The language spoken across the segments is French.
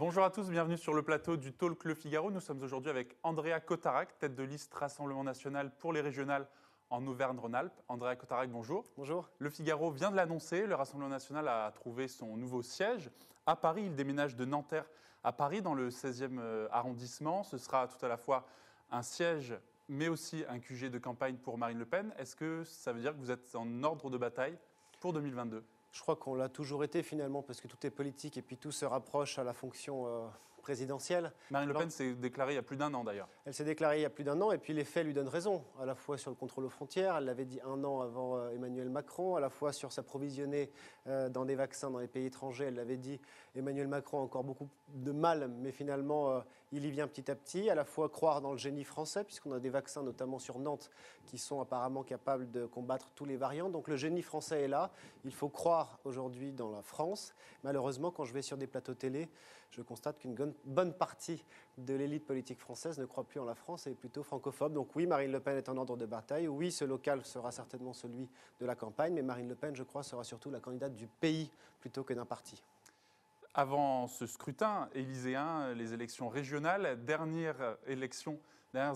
Bonjour à tous, bienvenue sur le plateau du Talk Le Figaro. Nous sommes aujourd'hui avec Andrea Cotarac, tête de liste Rassemblement national pour les régionales en Auvergne-Rhône-Alpes. Andrea Cotarac, bonjour. Bonjour. Le Figaro vient de l'annoncer, le Rassemblement national a trouvé son nouveau siège à Paris. Il déménage de Nanterre à Paris dans le 16e euh, arrondissement. Ce sera tout à la fois un siège mais aussi un QG de campagne pour Marine Le Pen. Est-ce que ça veut dire que vous êtes en ordre de bataille pour 2022 Je crois qu'on l'a toujours été finalement, parce que tout est politique et puis tout se rapproche à la fonction euh, présidentielle. Marine Le Pen s'est déclarée il y a plus d'un an d'ailleurs. Elle s'est déclarée il y a plus d'un an et puis les faits lui donnent raison, à la fois sur le contrôle aux frontières, elle l'avait dit un an avant euh, Emmanuel Macron, à la fois sur s'approvisionner euh, dans des vaccins dans les pays étrangers, elle l'avait dit Emmanuel Macron a encore beaucoup de mal, mais finalement euh, il y vient petit à petit, à la fois croire dans le génie français, puisqu'on a des vaccins notamment sur Nantes qui sont apparemment capables de combattre tous les variants, donc le génie français est là, il faut croire aujourd'hui dans la France. Malheureusement, quand je vais sur des plateaux télé, je constate qu'une bonne partie de l'élite politique française ne croit plus en la France et est plutôt francophobe. Donc oui, Marine Le Pen est en ordre de bataille. Oui, ce local sera certainement celui de la campagne, mais Marine Le Pen, je crois, sera surtout la candidate du pays plutôt que d'un parti. Avant ce scrutin élyséen, les élections régionales, dernières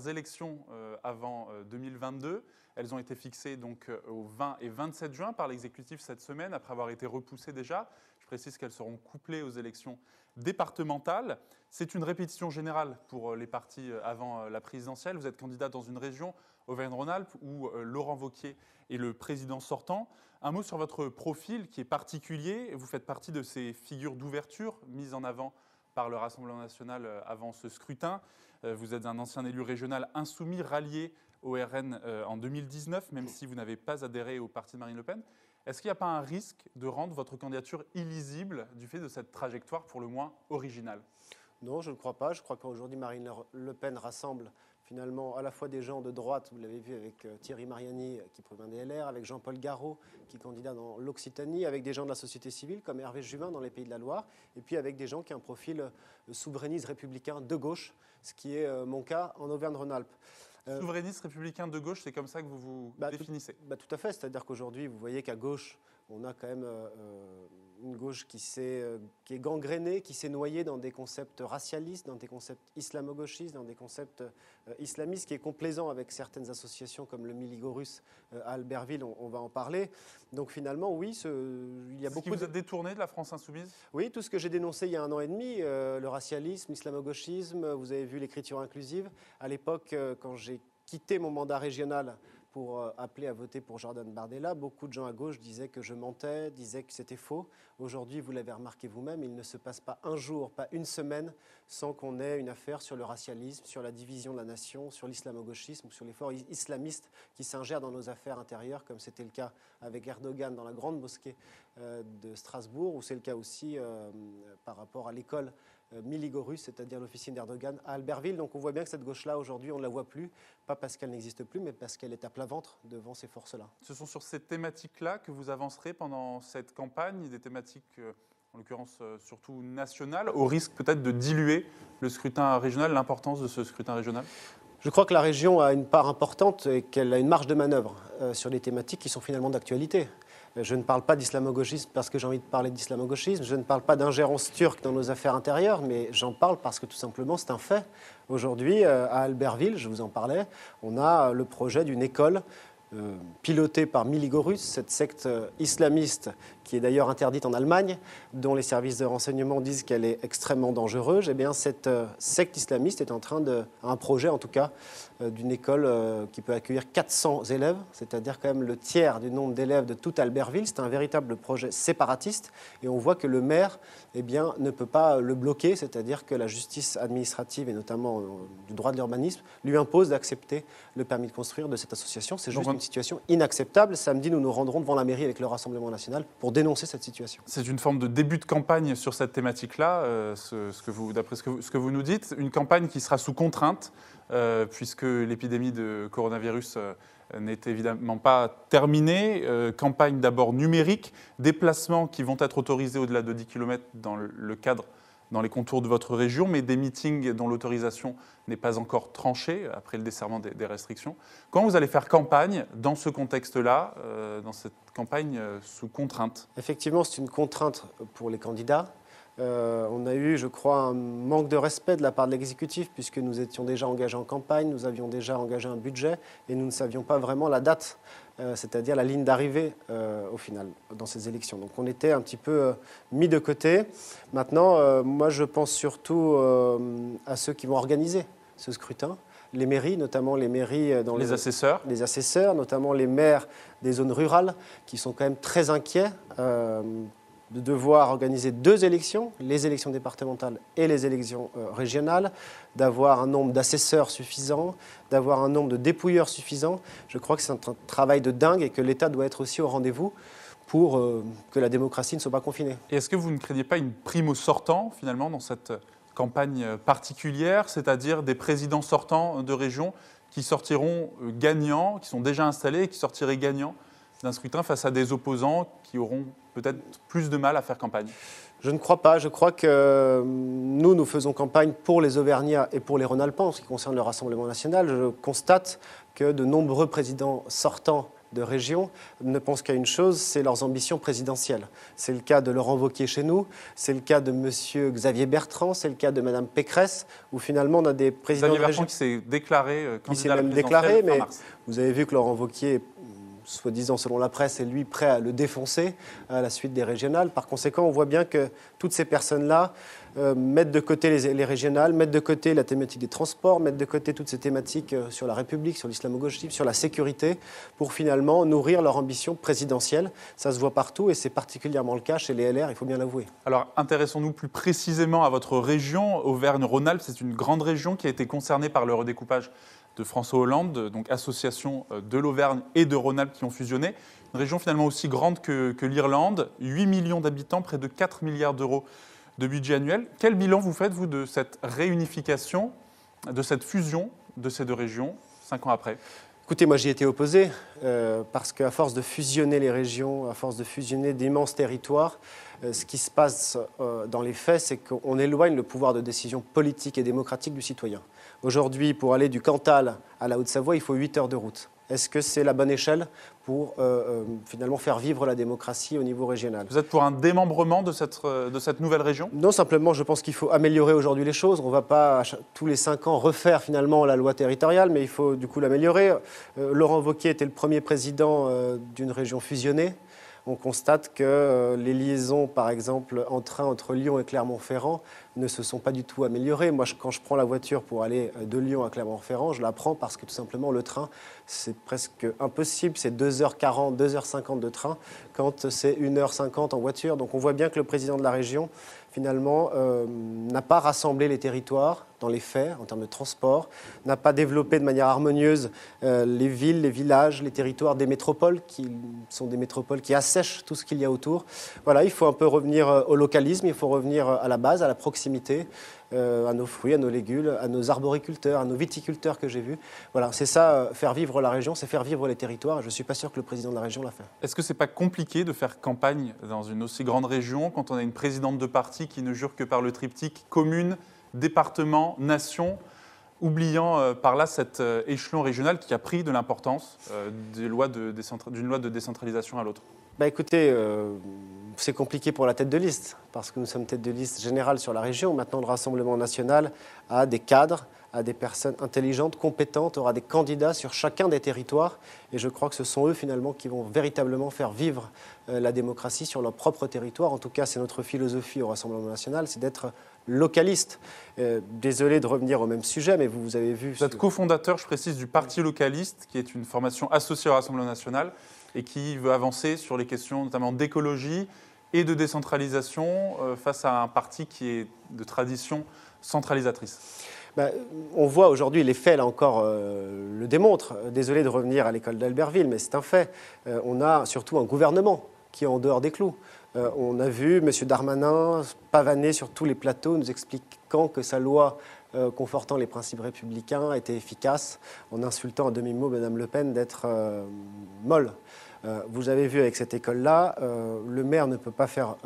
élections euh, avant 2022. Euh, Elles ont été fixées donc euh, au 20 et 27 juin par l'exécutif cette semaine, après avoir été repoussées déjà. Je précise qu'elles seront couplées aux élections départementales. C'est une répétition générale pour les partis avant la présidentielle. Vous êtes candidat dans une région, Auvergne-Rhône-Alpes, où Laurent Vauquier est le président sortant. Un mot sur votre profil qui est particulier. Vous faites partie de ces figures d'ouverture mises en avant par le Rassemblement national avant ce scrutin. Euh, vous êtes un ancien élu régional insoumis, rallié au RN euh, en 2019, même si vous n'avez pas adhéré au parti de Marine Le Pen. Est-ce qu'il n'y a pas un risque de rendre votre candidature illisible du fait de cette trajectoire pour le moins originale? Non, je ne crois pas. Je crois qu'aujourd'hui, Marine Le Pen rassemble finalement à la fois des gens de droite, vous l'avez vu avec euh, Thierry Mariani qui provient des LR, avec Jean-Paul Garot qui est candidat dans l'Occitanie, avec des gens de la société civile comme Hervé Juvin dans les Pays de la Loire, et puis avec des gens qui ont un profil euh, souverainiste républicain de gauche, ce qui est euh, mon cas en Auvergne-Rhône-Alpes. Souverainiste républicain de gauche, c'est comme ça que vous vous bah, définissez bah, Tout à fait, c'est-à-dire qu'aujourd'hui, vous voyez qu'à gauche, on a quand même une gauche qui, euh, qui est gangrénée, qui s'est noyée dans des concepts racialistes, dans des concepts islamo-gauchistes, dans des concepts euh, islamistes, qui est complaisant avec certaines associations comme le Miligorus euh, à Albertville, on, va en parler. Donc finalement, oui, il y a beaucoup... Qui vous de... détourné de la France insoumise? Oui, tout ce que j'ai dénoncé il y a un an et demi, le racialisme, l'islamo-gauchisme, vous avez vu l'écriture inclusive. À l'époque, quand j'ai quitté mon mandat régional pour euh, appeler à voter pour Jordan Bardella. Beaucoup de gens à gauche disaient que je mentais, disaient que c'était faux. Aujourd'hui, vous l'avez remarqué vous-même, il ne se passe pas un jour, pas une semaine sans qu'on ait une affaire sur le racialisme, sur la division de la nation, sur l'islamo-gauchisme, sur les forts islamistes qui s'ingèrent dans nos affaires intérieures, comme c'était le cas avec Erdogan dans la grande mosquée euh, de Strasbourg, ou c'est le cas aussi euh, par rapport à l'école Miligorus, c'est-à-dire l'officine d'Erdogan, à Albertville. Donc on voit bien que cette gauche-là, aujourd'hui, on ne la voit plus, pas parce qu'elle n'existe plus, mais parce qu'elle est à plat ventre devant ces forces-là. Ce sont sur ces thématiques-là que vous avancerez pendant cette campagne, des thématiques, euh, en l'occurrence euh, surtout nationales, au risque peut-être de diluer le scrutin régional, l'importance de ce scrutin régional? Je crois que la région a une part importante et qu'elle a une marge de manœuvre sur des thématiques qui sont finalement d'actualité. Je ne parle pas d'islamo-gauchisme parce que j'ai envie de parler d'islamo-gauchisme. Je ne parle pas d'ingérence turque dans nos affaires intérieures, mais j'en parle parce que tout simplement c'est un fait. Aujourd'hui, euh, à Albertville, je vous en parlais, on a le projet d'une école euh, pilotée par Miligorus, cette secte euh, islamiste qui est d'ailleurs interdite en Allemagne, dont les services de renseignement disent qu'elle est extrêmement dangereuse, eh bien cette secte islamiste est en train de, un projet en tout cas, euh, d'une école euh, qui peut accueillir 400 élèves, c'est-à-dire quand même le tiers du nombre d'élèves de toute Albertville. C'est un véritable projet séparatiste et on voit que le maire eh bien, ne peut pas le bloquer, c'est-à-dire que la justice administrative et notamment euh, du droit de l'urbanisme lui impose d'accepter le permis de construire de cette association. C'est juste une situation inacceptable. Samedi, nous nous rendrons devant la mairie avec le Rassemblement national pour dénoncer cette situation. C'est une forme de début de campagne sur cette thématique-là, ce, ce, que vous, d'après ce, ce que vous nous dites, une campagne qui sera sous contrainte. Euh, puisque l'épidémie de coronavirus euh, n'est évidemment pas terminée. Euh, campagne d'abord numérique, déplacements qui vont être autorisés au-delà de 10 km dans le cadre, dans les contours de votre région, mais des meetings dont l'autorisation n'est pas encore tranchée après le desserrement des, restrictions. Quand vous allez faire campagne dans ce contexte-là, dans cette campagne sous contrainte? Effectivement, c'est une contrainte pour les candidats Euh, on a eu, je crois, un manque de respect de la part de l'exécutif, puisque nous étions déjà engagés en campagne, nous avions déjà engagé un budget, et nous ne savions pas vraiment la date, euh, c'est-à-dire la ligne d'arrivée euh, au final dans ces élections. Donc on était un petit peu mis de côté. Maintenant, moi je pense surtout à ceux qui vont organiser ce scrutin les mairies, notamment les mairies dans les, assesseurs, les assesseurs, notamment les maires des zones rurales, qui sont quand même très inquiets de devoir organiser deux élections, les élections départementales et les élections euh, régionales, d'avoir un nombre d'assesseurs suffisant, d'avoir un nombre de dépouilleurs suffisant. Je crois que c'est un travail de dingue et que l'État doit être aussi au rendez-vous pour euh, que la démocratie ne soit pas confinée. Est-ce que vous ne craignez pas une prime au sortant, finalement, dans cette campagne particulière, c'est-à-dire des présidents sortants de région qui sortiront euh, gagnants, qui sont déjà installés et qui sortiraient gagnants d'un scrutin face à des opposants qui auront peut-être plus de mal à faire campagne je ne crois pas. Je crois que euh, nous, nous faisons campagne pour les Auvergnats et pour les Rhône-Alpins en ce qui concerne le Rassemblement national. Je constate que de nombreux présidents sortants de région ne pensent qu'à une chose, c'est leurs ambitions présidentielles. C'est le cas de Laurent Wauquiez chez nous, c'est le cas de M. Xavier Bertrand, c'est le cas de Mme Pécresse, où finalement on a des présidents Xavier de région... qui s'est déclaré euh, candidat qui s'est même déclaré, mais vous avez vu que Laurent Wauquiez soi-disant selon la presse, est lui prêt à le défoncer à la suite des régionales. Par conséquent, on voit bien que toutes ces personnes-là euh, mettent de côté les, régionales, mettent de côté la thématique des transports, mettent de côté toutes ces thématiques euh, sur la République, sur l'islamo-gauchisme, sur la sécurité, pour finalement nourrir leur ambition présidentielle. Ça se voit partout et c'est particulièrement le cas chez les LR, il faut bien l'avouer. Alors intéressons-nous plus précisément à votre région, Auvergne-Rhône-Alpes. C'est une grande région qui a été concernée par le redécoupage de François Hollande, donc association euh, de l'Auvergne et de Rhône-Alpes qui ont fusionné. Une région finalement aussi grande que, l'Irlande, 8 millions d'habitants, près de 4 milliards d'euros de budget annuel. Quel bilan vous faites, vous, de cette réunification, de cette fusion de ces deux régions, cinq ans après? Écoutez, moi j'y étais opposé, euh, parce qu'à force de fusionner les régions, à force de fusionner d'immenses territoires, euh, ce qui se passe dans les faits, c'est qu'on éloigne le pouvoir de décision politique et démocratique du citoyen. Aujourd'hui, pour aller du Cantal à la Haute-Savoie, il faut 8 heures de route. Est-ce que c'est la bonne échelle pour euh, euh, finalement faire vivre la démocratie au niveau régional? Vous êtes pour un démembrement de cette, euh, de cette nouvelle région? Non, simplement, je pense qu'il faut améliorer aujourd'hui les choses. On ne va pas tous les cinq ans refaire finalement la loi territoriale, mais il faut du coup l'améliorer. Laurent Wauquiez était le premier président d'une région fusionnée on constate que les liaisons, par exemple, en train entre Lyon et Clermont-Ferrand, ne se sont pas du tout améliorées. Moi, quand je prends la voiture pour aller euh, de Lyon à Clermont-Ferrand, je la prends parce que tout simplement le train, c'est presque impossible. C'est 2h40, 2h50 de train quand c'est 1h50 en voiture. Donc on voit bien que le président de la région finalement, euh, n'a pas rassemblé les territoires dans les faits, en termes de transport, n'a pas développé de manière harmonieuse euh, les villes, les villages, les territoires des métropoles, qui sont des métropoles qui assèchent tout ce qu'il y a autour. Voilà, il faut un peu revenir euh, au localisme, il faut revenir à la base, à la proximité, à nos fruits, à nos légumes, à nos arboriculteurs, à nos viticulteurs que j'ai vus. Voilà, c'est ça, faire vivre la région, c'est faire vivre les territoires. Je ne suis pas sûr que le président de la région l'a fait. Est-ce que ce n'est pas compliqué de faire campagne dans une aussi grande région quand on a une présidente de parti qui ne jure que par le triptyque commune, département, nation, oubliant euh, par là cet euh, échelon régional qui a pris de l'importance euh, d'une loi, de décentralisation à l'autre bah écoutez, c'est compliqué pour la tête de liste, parce que nous sommes tête de liste générale sur la région. Maintenant, le Rassemblement national a des cadres, a des personnes intelligentes, compétentes, aura des candidats sur chacun des territoires. Et je crois que ce sont eux, finalement, qui vont véritablement faire vivre euh, la démocratie sur leur propre territoire. En tout cas, c'est notre philosophie au Rassemblement national, c'est d'être localiste. Euh, désolé de revenir au même sujet, mais vous, vous avez vu... Vous êtes cofondateur, je précise, du Parti localiste, qui est une formation associée au Rassemblement national et qui veut avancer sur les questions notamment d'écologie et de décentralisation euh, face à un parti qui est de tradition centralisatrice. Ben, on voit aujourd'hui, les faits, là encore, le démontrent. Désolé de revenir à l'école d'Albertville, mais c'est un fait. on a surtout un gouvernement qui est en dehors des clous. Euh, on a vu M. Darmanin pavaner sur tous les plateaux, nous expliquant que sa loi euh, confortant les principes républicains était efficace, en insultant à demi-mot Mme Le Pen d'être euh, molle. vous avez vu avec cette école-là, le maire ne peut pas faire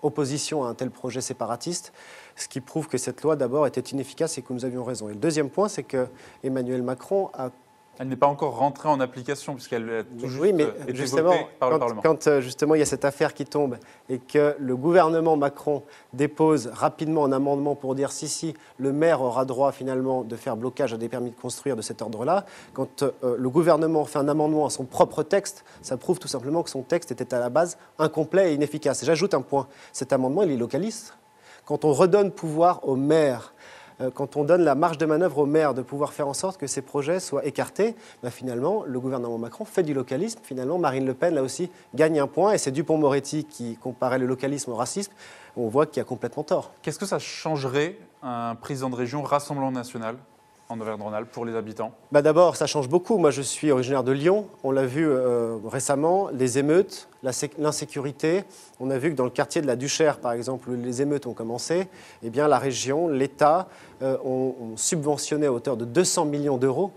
opposition à un tel projet séparatiste, ce qui prouve que cette loi d'abord était inefficace et que nous avions raison. Et le deuxième point, c'est que Emmanuel Macron a Elle n'est pas encore rentrée en application puisqu'elle a tout juste oui, mais été justement, votée par le quand, Parlement. quand, euh, justement il y a cette affaire qui tombe et que le gouvernement Macron dépose rapidement un amendement pour dire si, si, le maire aura droit finalement de faire blocage à des permis de construire de cet ordre-là, quand euh, le gouvernement fait un amendement à son propre texte, ça prouve tout simplement que son texte était à la base incomplet et inefficace. Et j'ajoute un point, cet amendement, il est localiste. Quand on redonne pouvoir au maire quand on donne la marge de manœuvre au maire de pouvoir faire en sorte que ces projets soient écartés, bah, finalement, le gouvernement Macron fait du localisme. Finalement, Marine Le Pen, là aussi, gagne un point. Et c'est Dupont-Moretti qui comparait le localisme au racisme. On voit qu'il a complètement tort. Qu'est-ce que ça changerait un président de région Rassemblement National? En Auvergne-Rhône-Alpes pour les habitants bah D'abord, ça change beaucoup. Moi, je suis originaire de Lyon. On l'a vu euh, récemment, les émeutes, l'insécurité. On a vu que dans le quartier de la Duchère, par exemple, où les émeutes ont commencé, eh bien, la région, l'État euh, ont, ont subventionné à hauteur de 200 millions d'euros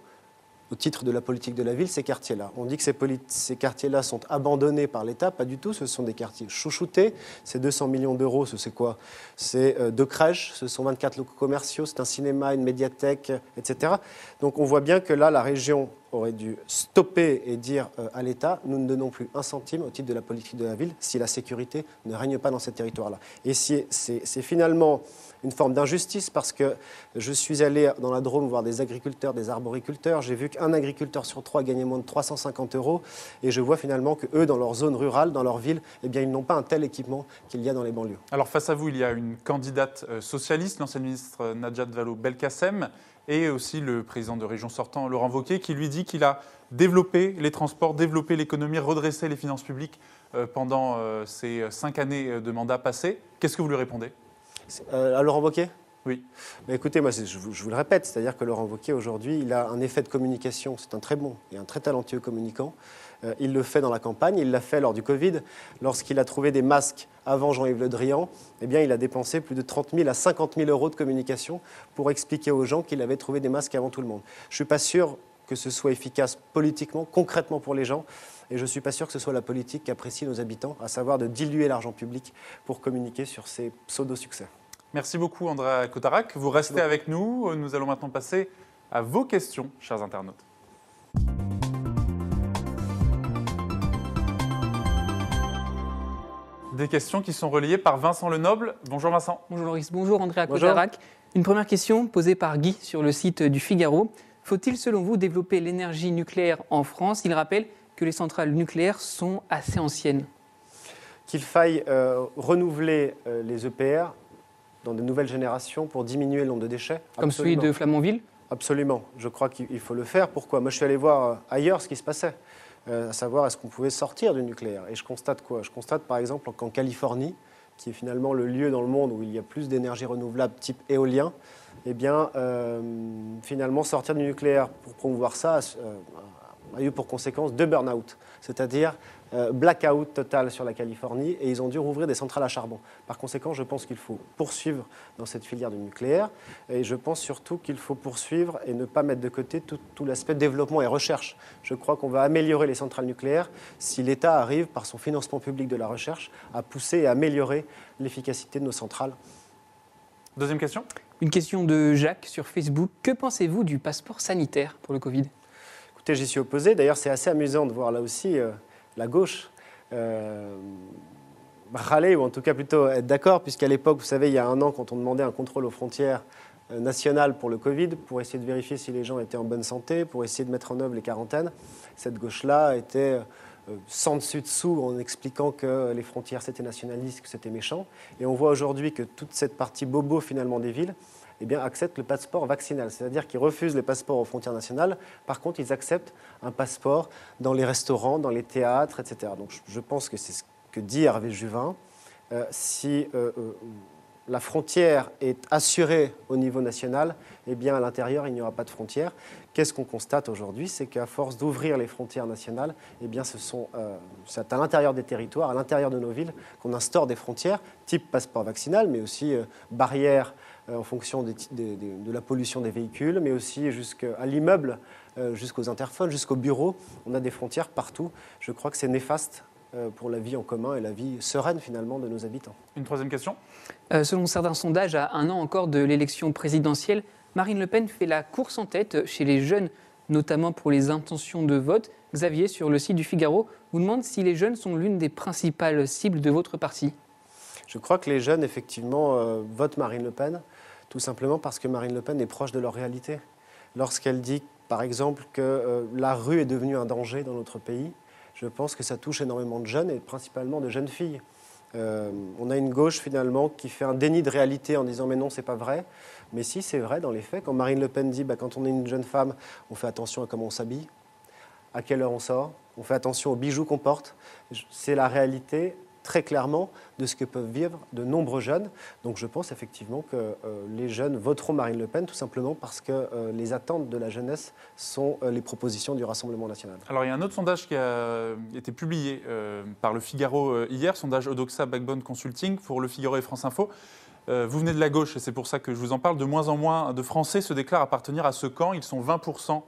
au titre de la politique de la ville, ces quartiers-là. On dit que ces, quartiers-là sont abandonnés par l'État, pas du tout, ce sont des quartiers chouchoutés. Ces 200 millions d'euros, ce c'est quoi? C'est euh, deux crèches, ce sont 24 locaux commerciaux, c'est un cinéma, une médiathèque, etc. Donc on voit bien que là, la région aurait dû stopper et dire euh, à l'État, nous ne donnons plus un centime au titre de la politique de la ville si la sécurité ne règne pas dans ces territoires-là. Et c'est finalement une forme d'injustice parce que je suis allé dans la Drôme voir des agriculteurs, des arboriculteurs. J'ai vu qu'un agriculteur sur trois gagnait moins de 350 euros et je vois finalement que eux, dans leur zone rurale, dans leur ville, eh bien, ils n'ont pas un tel équipement qu'il y a dans les banlieues. Alors face à vous, il y a une candidate euh, socialiste, l'ancienne ministre Najat Vallaud-Belkacem, et aussi le président de région sortant, Laurent Wauquiez, qui lui dit qu'il a développé les transports, développé l'économie, redressé les finances publiques euh, pendant euh, ces cinq années de mandat passé. Qu'est-ce que vous lui répondez? Euh, à Laurent Wauquiez? Oui. Mais écoutez, moi, je vous, je vous, le répète, c'est-à-dire que Laurent Wauquiez, aujourd'hui, il a un effet de communication. C'est un très bon et un très talentueux communicant. Euh, il le fait dans la campagne, il l'a fait lors du Covid. Lorsqu'il a trouvé des masques avant Jean-Yves Le Drian, eh bien, il a dépensé plus de 30 000 à 50 000 euros de communication pour expliquer aux gens qu'il avait trouvé des masques avant tout le monde. Je ne suis pas sûr que ce soit efficace politiquement, concrètement pour les gens. Et je ne suis pas sûr que ce soit la politique qu'apprécient nos habitants, à savoir de diluer l'argent public pour communiquer sur ces pseudo-succès. Merci beaucoup, André Cotarac. Vous restez avec nous. Nous allons maintenant passer à vos questions, chers internautes. Des questions qui sont relayées par Vincent Lenoble. Bonjour Vincent. Bonjour Loris. Bonjour Andrea Cotarac. Une première question posée par Guy sur le site du Figaro. Faut-il, selon vous, développer l'énergie nucléaire en France? Il rappelle que les centrales nucléaires sont assez anciennes. Qu'il faille euh, renouveler euh, les EPR dans de nouvelles générations pour diminuer le nombre de déchets? Comme celui de Flamanville? Absolument. Je crois qu'il faut le faire. Pourquoi? Moi, je suis allé voir euh, ailleurs ce qui se passait, à savoir est-ce qu'on pouvait sortir du nucléaire? Et je constate quoi? Je constate par exemple qu'en Californie, qui est finalement le lieu dans le monde où il y a plus d'énergie renouvelable type éolien, eh bien, finalement, sortir du nucléaire pour promouvoir ça a eu pour conséquence deux burn-out, c'est-à-dire euh, blackout total sur la Californie, et ils ont dû rouvrir des centrales à charbon. Par conséquent, je pense qu'il faut poursuivre dans cette filière du nucléaire, et je pense surtout qu'il faut poursuivre et ne pas mettre de côté tout, tout l'aspect développement et recherche. Je crois qu'on va améliorer les centrales nucléaires si l'État arrive, par son financement public de la recherche, à pousser et améliorer l'efficacité de nos centrales. Deuxième question Une question de Jacques sur Facebook. Que pensez-vous du passeport sanitaire pour le Covid? Écoutez, j'y suis opposé. D'ailleurs, c'est assez amusant de voir là aussi euh, la gauche euh, râler, ou en tout cas plutôt être d'accord, puisqu'à l'époque, vous savez, il y a un an, quand on demandait un contrôle aux frontières euh, nationales pour le Covid, pour essayer de vérifier si les gens étaient en bonne santé, pour essayer de mettre en œuvre les quarantaines, cette gauche-là était euh, sans dessus-dessous en expliquant que les frontières c'était nationaliste, que c'était méchant. Et on voit aujourd'hui que toute cette partie bobo finalement des villes, eh bien, acceptent le passeport vaccinal, c'est-à-dire qu'ils refusent les passeports aux frontières nationales. Par contre, ils acceptent un passeport dans les restaurants, dans les théâtres, etc. Donc, je pense que c'est ce que dit Hervé Juvin. Euh, si euh, euh, la frontière est assurée au niveau national, eh bien, à l'intérieur, il n'y aura pas de frontières. Qu'est-ce qu'on constate aujourd'hui? C'est qu'à force d'ouvrir les frontières nationales, eh bien, ce sont, c'est à l'intérieur des territoires, à l'intérieur de nos villes, qu'on instaure des frontières, type passeport vaccinal, mais aussi barrières euh, en fonction de la pollution des véhicules, mais aussi jusqu'à l'immeuble, euh, jusqu'aux interphones, jusqu'au bureau. On a des frontières partout. Je crois que c'est néfaste euh, pour la vie en commun et la vie sereine finalement de nos habitants. Une troisième question? Selon certains sondages, à un an encore de l'élection présidentielle, Marine Le Pen fait la course en tête chez les jeunes notamment pour les intentions de vote. Xavier, sur le site du Figaro, vous demande si les jeunes sont l'une des principales cibles de votre parti. Je crois que les jeunes, effectivement, euh, votent Marine Le Pen, tout simplement parce que Marine Le Pen est proche de leur réalité. Lorsqu'elle dit, par exemple, que euh, la rue est devenue un danger dans notre pays, je pense que ça touche énormément de jeunes et principalement de jeunes filles. Euh, on a une gauche finalement qui fait un déni de réalité en disant mais non c'est pas vrai. Mais si c'est vrai dans les faits, quand Marine Le Pen dit bah, quand on est une jeune femme, on fait attention à comment on s'habille, à quelle heure on sort, on fait attention aux bijoux qu'on porte. C'est la réalité très clairement de ce que peuvent vivre de nombreux jeunes. Donc je pense effectivement que euh, les jeunes voteront Marine Le Pen tout simplement parce que euh, les attentes de la jeunesse sont euh, les propositions du Rassemblement national. Alors il y a un autre sondage qui a été publié par le Figaro hier, sondage Odoxa Backbone Consulting pour le Figaro et France Info. vous venez de la gauche et c'est pour ça que je vous en parle. De moins en moins de Français se déclarent appartenir à ce camp. Ils sont 20%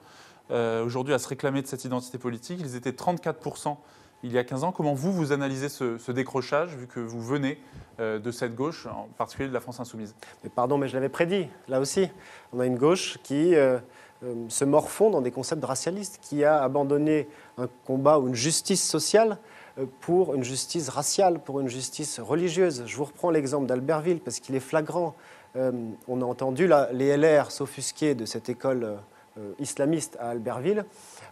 aujourd'hui à se réclamer de cette identité politique. Ils étaient 34% il y a 15 ans. Comment vous, vous analysez ce, décrochage, vu que vous venez euh, de cette gauche, en particulier de la France insoumise? Mais Pardon, mais je l'avais prédit, là aussi. On a une gauche qui euh, euh, se morfond dans des concepts racialistes, qui a abandonné un combat ou une justice sociale pour une justice raciale, pour une justice religieuse. Je vous reprends l'exemple d'Albertville, parce qu'il est flagrant. on a entendu les LR s'offusquer de cette école islamiste à Albertville.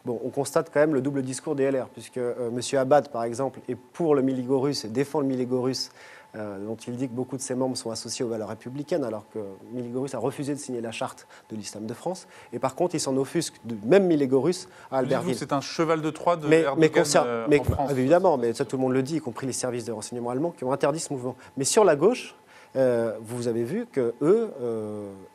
Bon, on constate quand même le double discours des LR, puisque euh, M. Abad, par exemple, est pour le Miligorus et défend le Miligorus, euh, dont il dit que beaucoup de ses membres sont associés aux valeurs républicaines, alors que Miligorus a refusé de signer la charte de l'islam de France. Et par contre, il s'en offusque du même Miligorus à Albertville. C'est un cheval de Troie de mais, mais, euh, en France. Évidemment, mais ça tout le monde le dit, y compris les services de renseignement allemands qui ont interdit ce mouvement. Mais sur la gauche, vous avez vu que eux,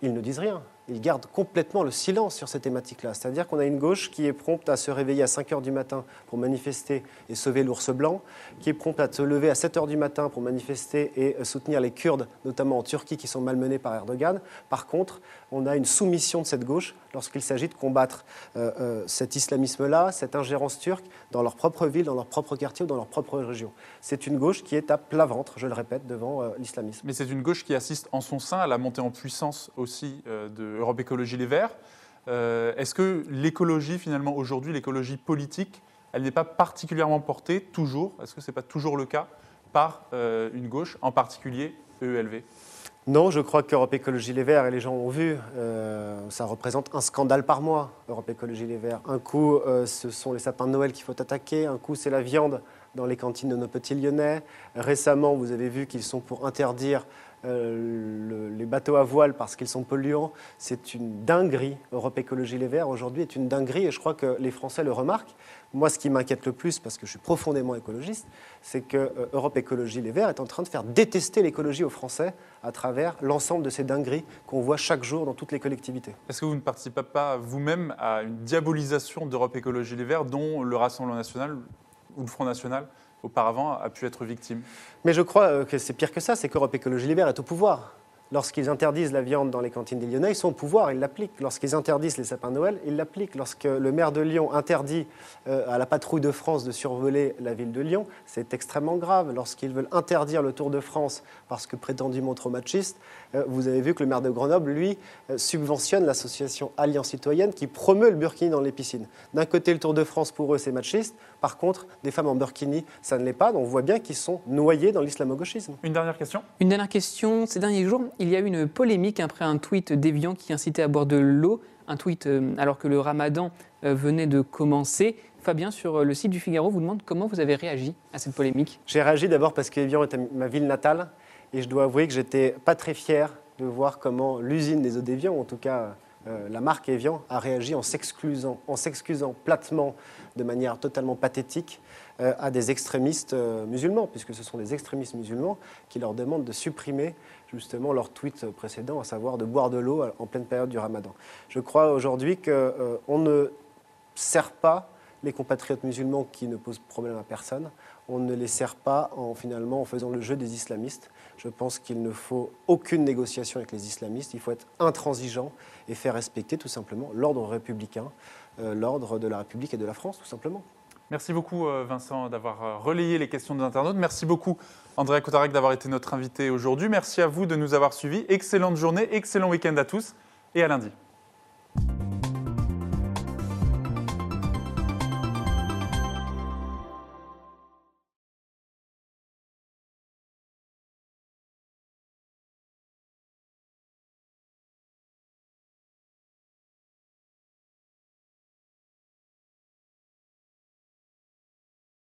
ils ne disent rien il garde complètement le silence sur ces thématiques-là. C'est-à-dire qu'on a une gauche qui est prompte à se réveiller à 5 heures du matin pour manifester et sauver l'ours blanc, qui est prompte à se lever à 7 heures du matin pour manifester et soutenir les Kurdes, notamment en Turquie, qui sont malmenés par Erdogan. Par contre, on a une soumission de cette gauche lorsqu'il s'agit de combattre euh, euh, cet islamisme-là, cette ingérence turque dans leur propre ville, dans leur propre quartier ou dans leur propre région. C'est une gauche qui est à plat ventre, je le répète, devant euh, l'islamisme. Mais c'est une gauche qui assiste en son sein à la montée en puissance aussi de Europe Écologie Les Verts. Est-ce que l'écologie, finalement, aujourd'hui, l'écologie politique, elle n'est pas particulièrement portée, toujours, est-ce que ce n'est pas toujours le cas, par une gauche, en particulier EELV non, je crois qu'Europe Écologie Les Verts, et les gens ont vu, euh, ça représente un scandale par mois, Europe Écologie Les Verts. Un coup, euh, ce sont les sapins de Noël qu'il faut attaquer, un coup, c'est la viande dans les cantines de nos petits Lyonnais. Récemment, vous avez vu qu'ils sont pour interdire euh, les bateaux à voile parce qu'ils sont polluants. C'est une dinguerie. Europe Écologie Les Verts, aujourd'hui, est une dinguerie et je crois que les Français le remarquent. Moi, ce qui m'inquiète le plus, parce que je suis profondément écologiste, c'est que euh, Europe Écologie Les Verts est en train de faire détester l'écologie aux Français à travers l'ensemble de ces dingueries qu'on voit chaque jour dans toutes les collectivités. Est-ce que vous ne participez pas vous-même à une diabolisation d'Europe Écologie Les Verts dont le Rassemblement national ou le Front national auparavant a pu être victime Mais je crois euh, que c'est pire que ça, c'est qu'Europe Écologie Les Verts est au pouvoir. Lorsqu'ils interdisent la viande dans les cantines des Lyonnais, ils sont au pouvoir, ils l'appliquent. Lorsqu'ils interdisent les sapins de Noël, ils l'appliquent. Lorsque le maire de Lyon interdit euh, à la patrouille de France de survoler la ville de Lyon, c'est extrêmement grave. Lorsqu'ils veulent interdire le Tour de France parce que prétendument trop machiste, euh, vous avez vu que le maire de Grenoble, lui, euh, subventionne l'association Alliance Citoyenne qui promeut le burkini dans les piscines. D'un côté, le Tour de France, pour eux, c'est machiste. Par contre, des femmes en burkini, ça ne l'est pas. Donc on voit bien qu'ils sont noyés dans l'islamo-gauchisme. Une dernière question? Une dernière question. Ces derniers jours, il y a eu une polémique après un tweet déviant qui incitait à boire de l'eau, un tweet euh, alors que le ramadan euh, venait de commencer. Fabien, sur euh, le site du Figaro, vous demande comment vous avez réagi à cette polémique. J'ai réagi d'abord parce qu'Evian était ma ville natale et je dois avouer que j'étais pas très fier de voir comment l'usine des eaux d'Evian, en tout cas la marque Evian, a réagi en s'excusant, en s'excusant platement, de manière totalement pathétique, à des extrémistes musulmans, puisque ce sont des extrémistes musulmans qui leur demandent de supprimer justement leur tweet précédent, à savoir de boire de l'eau en pleine période du ramadan. Je crois aujourd'hui qu'on euh, ne sert pas les compatriotes musulmans qui ne posent problème à personne, on ne les sert pas en, finalement, en faisant le jeu des islamistes. Je pense qu'il ne faut aucune négociation avec les islamistes, il faut être intransigeant et faire respecter tout simplement l'ordre républicain, euh, l'ordre de la République et de la France, tout simplement. Merci beaucoup euh, Vincent d'avoir relayé les questions des internautes. Merci beaucoup Andrea Kotarek d'avoir été notre invité aujourd'hui. Merci à vous de nous avoir suivis. Excellente journée, excellent week-end à tous et à lundi.